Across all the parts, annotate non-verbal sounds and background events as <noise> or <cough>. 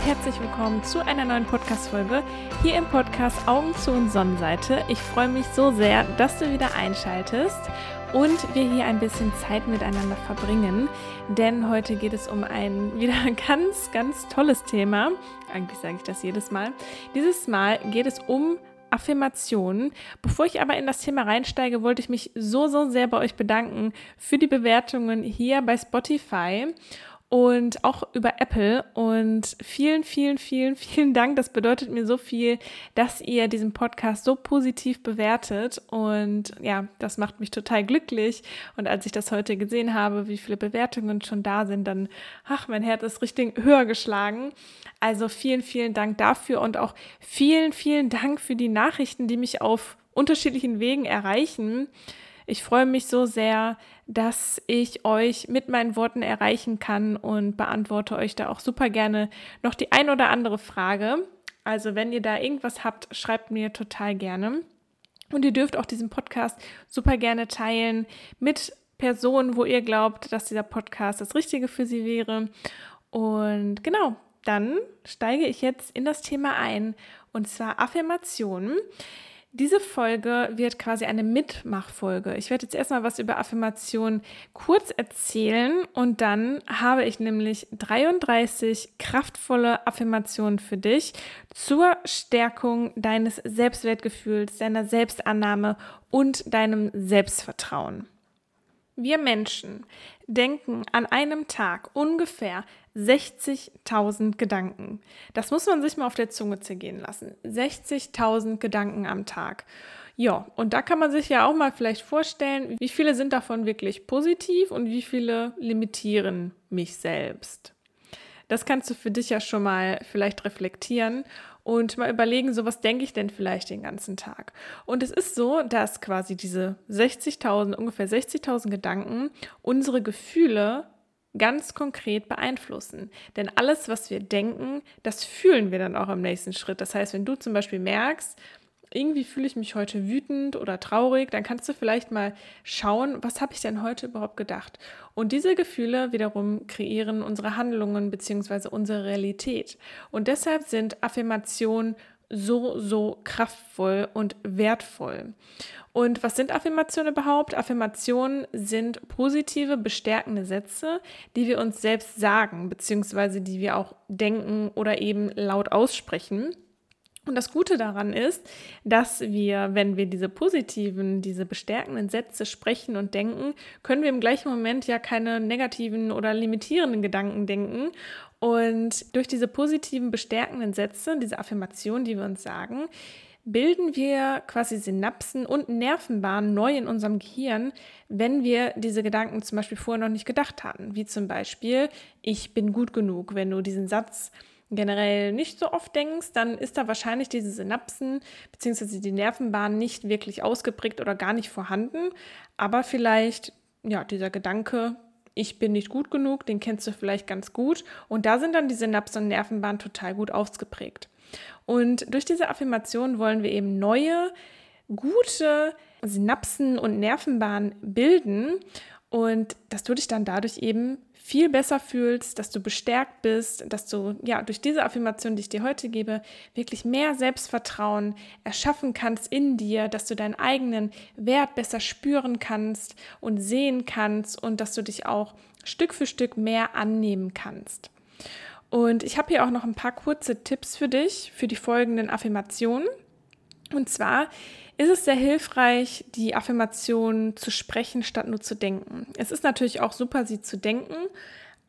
Und herzlich willkommen zu einer neuen Podcast-Folge hier im Podcast Augen zu und Sonnenseite. Ich freue mich so sehr, dass du wieder einschaltest und wir hier ein bisschen Zeit miteinander verbringen, denn heute geht es um ein <laughs> wieder ganz, ganz tolles Thema. Eigentlich sage ich das jedes Mal. Dieses Mal geht es um Affirmationen. Bevor ich aber in das Thema reinsteige, wollte ich mich so, so sehr bei euch bedanken für die Bewertungen hier bei Spotify und auch über Apple. Und vielen, vielen, vielen, <laughs> vielen Dank. Das bedeutet mir so viel, dass ihr diesen Podcast so positiv bewertet. Und ja, das macht mich total glücklich. Und als ich das heute gesehen habe, wie viele Bewertungen schon da sind, dann, ach, mein Herz ist richtig höher geschlagen. Also vielen, vielen Dank dafür und auch vielen, vielen Dank für die Nachrichten, die mich auf unterschiedlichen Wegen erreichen. Ich freue mich so sehr, dass ich euch mit meinen Worten erreichen kann und beantworte euch da auch super gerne noch die ein oder andere Frage. Also wenn ihr da irgendwas habt, schreibt mir total gerne. Und ihr dürft auch diesen Podcast super gerne teilen mit Personen, wo ihr glaubt, dass dieser Podcast das Richtige für sie wäre. Und genau, dann steige ich jetzt in das Thema ein, und zwar Affirmationen. Diese Folge wird quasi eine Mitmachfolge. Ich werde jetzt erstmal was über Affirmationen kurz erzählen und dann habe ich nämlich 33 kraftvolle Affirmationen für dich zur Stärkung deines Selbstwertgefühls, deiner Selbstannahme und deinem Selbstvertrauen. Wir Menschen denken an einem Tag ungefähr 60.000 Gedanken. Das muss man sich mal auf der Zunge zergehen lassen. 60.000 Gedanken am Tag. Ja, und da kann man sich ja auch mal vielleicht vorstellen, wie viele sind davon wirklich positiv und wie viele limitieren mich selbst. Das kannst du für dich ja schon mal vielleicht reflektieren und mal überlegen, so was denke ich denn vielleicht den ganzen Tag. Und es ist so, dass quasi diese 60.000, ungefähr 60.000 Gedanken unsere Gefühle ganz konkret beeinflussen. Denn alles, was wir denken, das fühlen wir dann auch im nächsten Schritt. Das heißt, wenn du zum Beispiel merkst, irgendwie fühle ich mich heute wütend oder traurig, dann kannst du vielleicht mal schauen, was habe ich denn heute überhaupt gedacht. Und diese Gefühle wiederum kreieren unsere Handlungen bzw. unsere Realität. Und deshalb sind Affirmationen so, so kraftvoll und wertvoll. Und was sind Affirmationen überhaupt? Affirmationen sind positive, bestärkende Sätze, die wir uns selbst sagen, beziehungsweise die wir auch denken oder eben laut aussprechen. Und das Gute daran ist, dass wir, wenn wir diese positiven, diese bestärkenden Sätze sprechen und denken, können wir im gleichen Moment ja keine negativen oder limitierenden Gedanken denken. Und durch diese positiven, bestärkenden Sätze, diese Affirmationen, die wir uns sagen, bilden wir quasi Synapsen und Nervenbahnen neu in unserem Gehirn, wenn wir diese Gedanken zum Beispiel vorher noch nicht gedacht hatten. Wie zum Beispiel, ich bin gut genug. Wenn du diesen Satz generell nicht so oft denkst, dann ist da wahrscheinlich diese Synapsen bzw. die Nervenbahn nicht wirklich ausgeprägt oder gar nicht vorhanden. Aber vielleicht, ja, dieser Gedanke, ich bin nicht gut genug, den kennst du vielleicht ganz gut. Und da sind dann die Synapsen und Nervenbahnen total gut ausgeprägt. Und durch diese Affirmation wollen wir eben neue, gute Synapsen und Nervenbahnen bilden und dass du dich dann dadurch eben viel besser fühlst, dass du bestärkt bist, dass du ja durch diese Affirmation, die ich dir heute gebe, wirklich mehr Selbstvertrauen erschaffen kannst in dir, dass du deinen eigenen Wert besser spüren kannst und sehen kannst und dass du dich auch Stück für Stück mehr annehmen kannst. Und ich habe hier auch noch ein paar kurze Tipps für dich für die folgenden Affirmationen. Und zwar ist es sehr hilfreich, die Affirmation zu sprechen, statt nur zu denken. Es ist natürlich auch super, sie zu denken,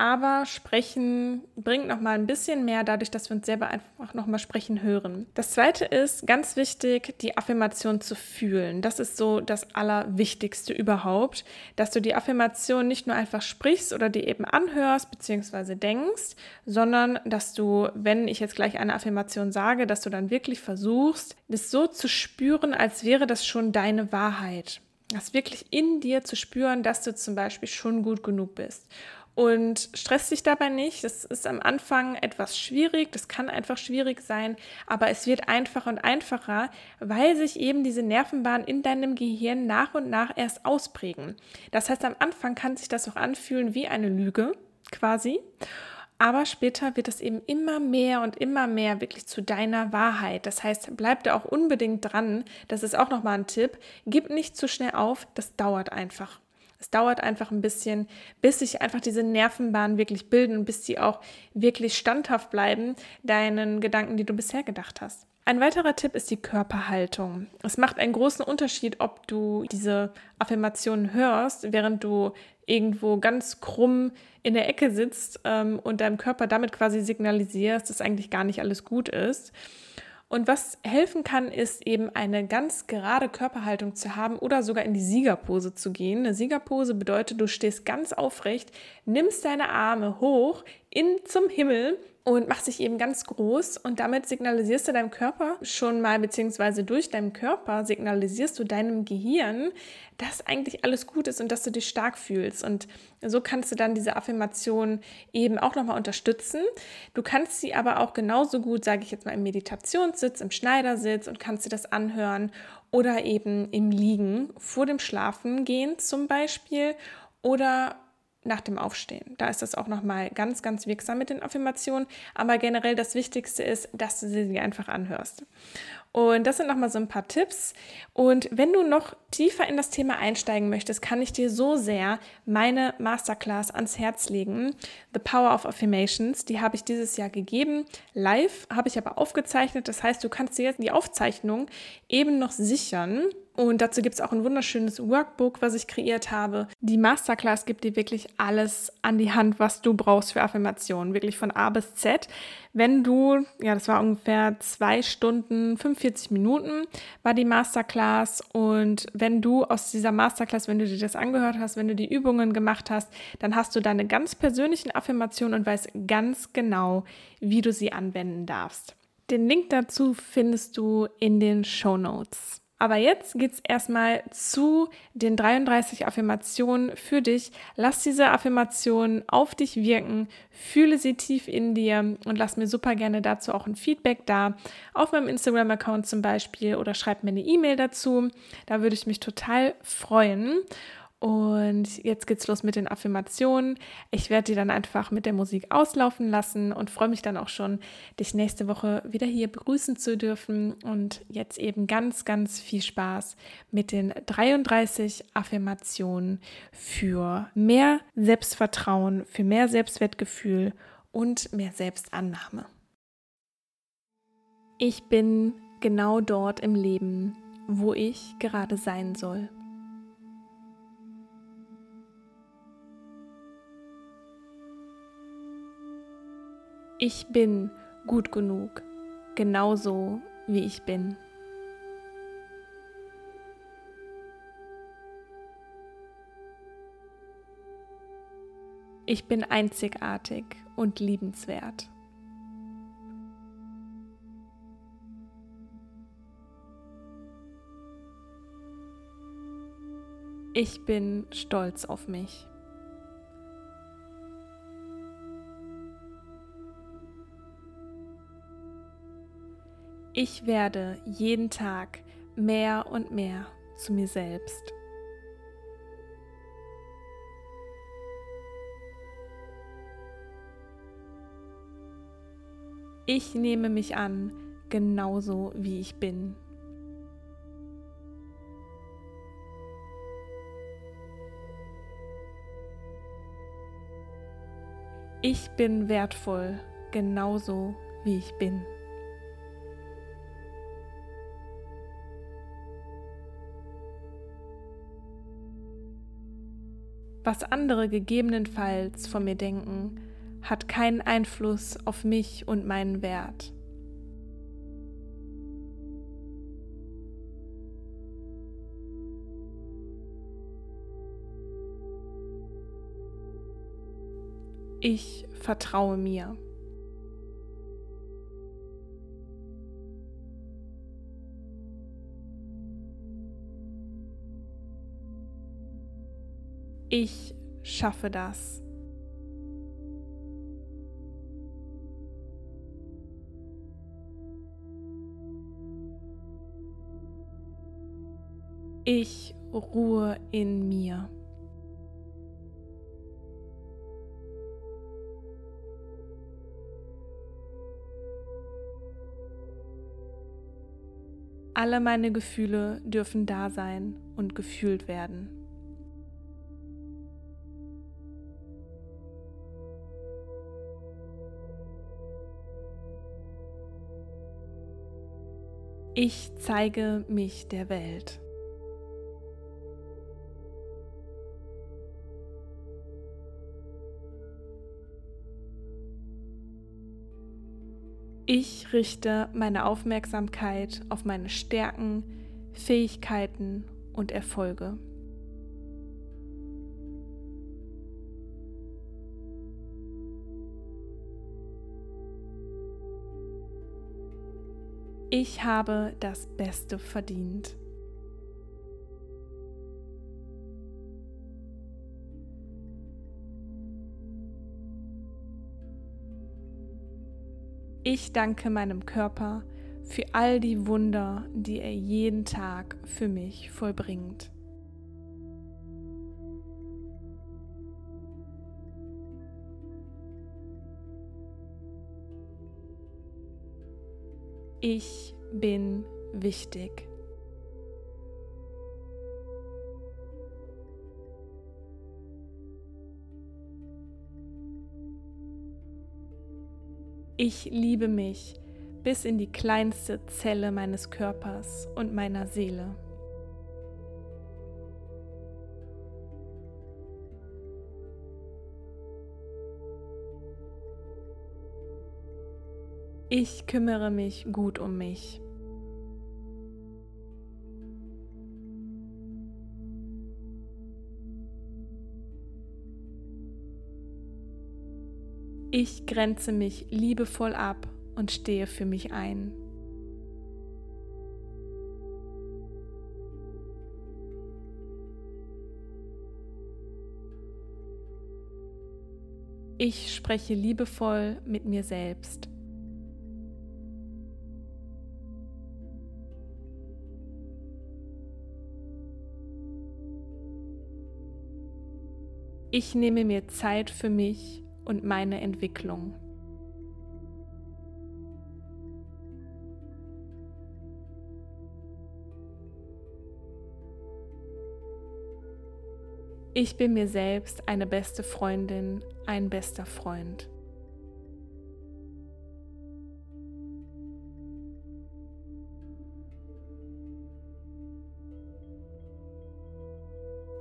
aber sprechen bringt noch mal ein bisschen mehr dadurch, dass wir uns selber einfach noch mal sprechen hören. Das zweite ist ganz wichtig, die Affirmation zu fühlen. Das ist so das allerwichtigste überhaupt, dass du die Affirmation nicht nur einfach sprichst oder die eben anhörst bzw. denkst, sondern dass du, wenn ich jetzt gleich eine Affirmation sage, dass du dann wirklich versuchst, es so zu spüren, als wäre das schon deine Wahrheit. Das wirklich in dir zu spüren, dass du zum Beispiel schon gut genug bist und stress dich dabei nicht. Das ist am Anfang etwas schwierig, das kann einfach schwierig sein, aber es wird einfacher und einfacher, weil sich eben diese Nervenbahnen in deinem Gehirn nach und nach erst ausprägen. Das heißt, am Anfang kann sich das auch anfühlen wie eine Lüge quasi. aber später wird es eben immer mehr und immer mehr wirklich zu deiner Wahrheit. Das heißt, bleib da auch unbedingt dran. Das ist auch nochmal ein Tipp. Gib nicht zu schnell auf, das dauert einfach. Es dauert einfach ein bisschen, bis sich einfach diese Nervenbahnen wirklich bilden und bis sie auch wirklich standhaft bleiben, deinen Gedanken, die du bisher gedacht hast. Ein weiterer Tipp ist die Körperhaltung. Es macht einen großen Unterschied, ob du diese Affirmationen hörst, während du irgendwo ganz krumm in der Ecke sitzt ähm, und deinem Körper damit quasi signalisierst, dass eigentlich gar nicht alles gut ist. Und was helfen kann, ist eben eine ganz gerade Körperhaltung zu haben oder sogar in die Siegerpose zu gehen. Eine Siegerpose bedeutet, du stehst ganz aufrecht, nimmst deine Arme hoch in zum Himmel und machst dich eben ganz groß und damit signalisierst du deinem Körper schon mal, beziehungsweise durch deinen Körper signalisierst du deinem Gehirn, dass eigentlich alles gut ist und dass du dich stark fühlst. Und so kannst du dann diese Affirmation eben auch nochmal unterstützen. Du kannst sie aber auch genauso gut, sage ich jetzt mal, im Meditationssitz, im Schneidersitz und kannst dir das anhören oder eben im Liegen vor dem Schlafen gehen zum Beispiel oder nach dem Aufstehen. Da ist das auch nochmal ganz, ganz wirksam mit den Affirmationen. Aber generell das Wichtigste ist, dass du sie einfach anhörst. Und das sind nochmal so ein paar Tipps. Und wenn du noch tiefer in das Thema einsteigen möchtest, kann ich dir so sehr meine Masterclass ans Herz legen. The Power of Affirmations. Die habe ich dieses Jahr gegeben. Live habe ich aber aufgezeichnet. Das heißt, du kannst dir jetzt die Aufzeichnung eben noch sichern. Und dazu gibt es auch ein wunderschönes Workbook, was ich kreiert habe. Die Masterclass gibt dir wirklich alles an die Hand, was du brauchst für Affirmationen, wirklich von A bis Z. Wenn du, ja, das war ungefähr zwei Stunden, 45 Minuten war die Masterclass. Und wenn du aus dieser Masterclass, wenn du dir das angehört hast, wenn du die Übungen gemacht hast, dann hast du deine ganz persönlichen Affirmationen und weißt ganz genau, wie du sie anwenden darfst. Den Link dazu findest du in den Show Notes. Aber jetzt geht es erstmal zu den 33 Affirmationen für dich. Lass diese Affirmationen auf dich wirken, fühle sie tief in dir und lass mir super gerne dazu auch ein Feedback da. Auf meinem Instagram-Account zum Beispiel oder schreib mir eine E-Mail dazu. Da würde ich mich total freuen. Und jetzt geht's los mit den Affirmationen. Ich werde die dann einfach mit der Musik auslaufen lassen und freue mich dann auch schon, dich nächste Woche wieder hier begrüßen zu dürfen. Und jetzt eben ganz, ganz viel Spaß mit den 33 Affirmationen für mehr Selbstvertrauen, für mehr Selbstwertgefühl und mehr Selbstannahme. Ich bin genau dort im Leben, wo ich gerade sein soll. Ich bin gut genug, genauso wie ich bin. Ich bin einzigartig und liebenswert. Ich bin stolz auf mich. Ich werde jeden Tag mehr und mehr zu mir selbst. Ich nehme mich an, genauso wie ich bin. Ich bin wertvoll, genauso wie ich bin. Was andere gegebenenfalls von mir denken, hat keinen Einfluss auf mich und meinen Wert. Ich vertraue mir. ich schaffe das. Ich ruhe in mir. Alle meine Gefühle dürfen da sein und gefühlt werden. Ich zeige mich der Welt. Ich richte meine Aufmerksamkeit auf meine Stärken, Fähigkeiten und Erfolge. Ich habe das Beste verdient. Ich danke meinem Körper für all die Wunder, die er jeden Tag für mich vollbringt. Ich bin wichtig. Ich liebe mich bis in die kleinste Zelle meines Körpers und meiner Seele. Ich kümmere mich gut um mich. Ich grenze mich liebevoll ab und stehe für mich ein. Ich spreche liebevoll mit mir selbst. Ich nehme mir Zeit für mich und meine Entwicklung. Ich bin mir selbst eine beste Freundin, ein bester Freund.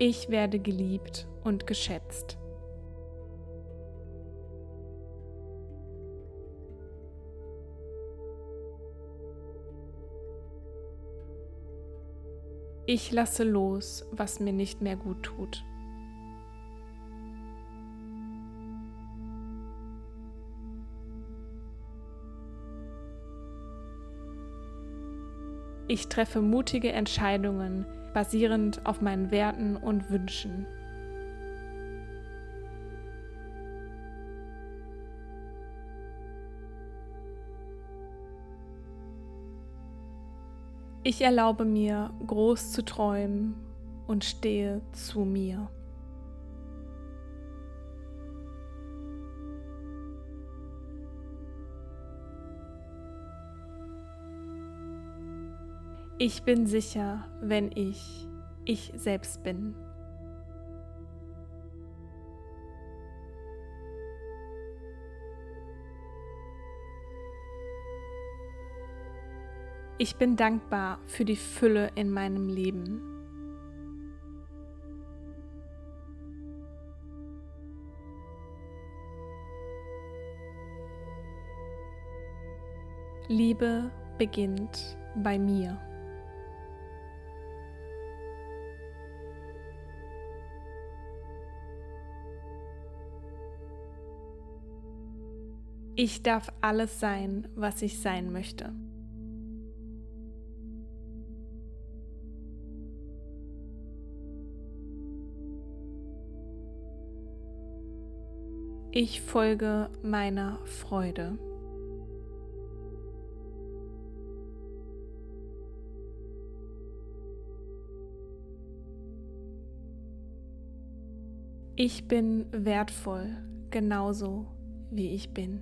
Ich werde geliebt und geschätzt. Ich lasse los, was mir nicht mehr gut tut. Ich treffe mutige Entscheidungen basierend auf meinen Werten und Wünschen. Ich erlaube mir, groß zu träumen und stehe zu mir. Ich bin sicher, wenn ich ich selbst bin. Ich bin dankbar für die Fülle in meinem Leben. Liebe beginnt bei mir. Ich darf alles sein, was ich sein möchte. Ich folge meiner Freude. Ich bin wertvoll, genauso wie ich bin.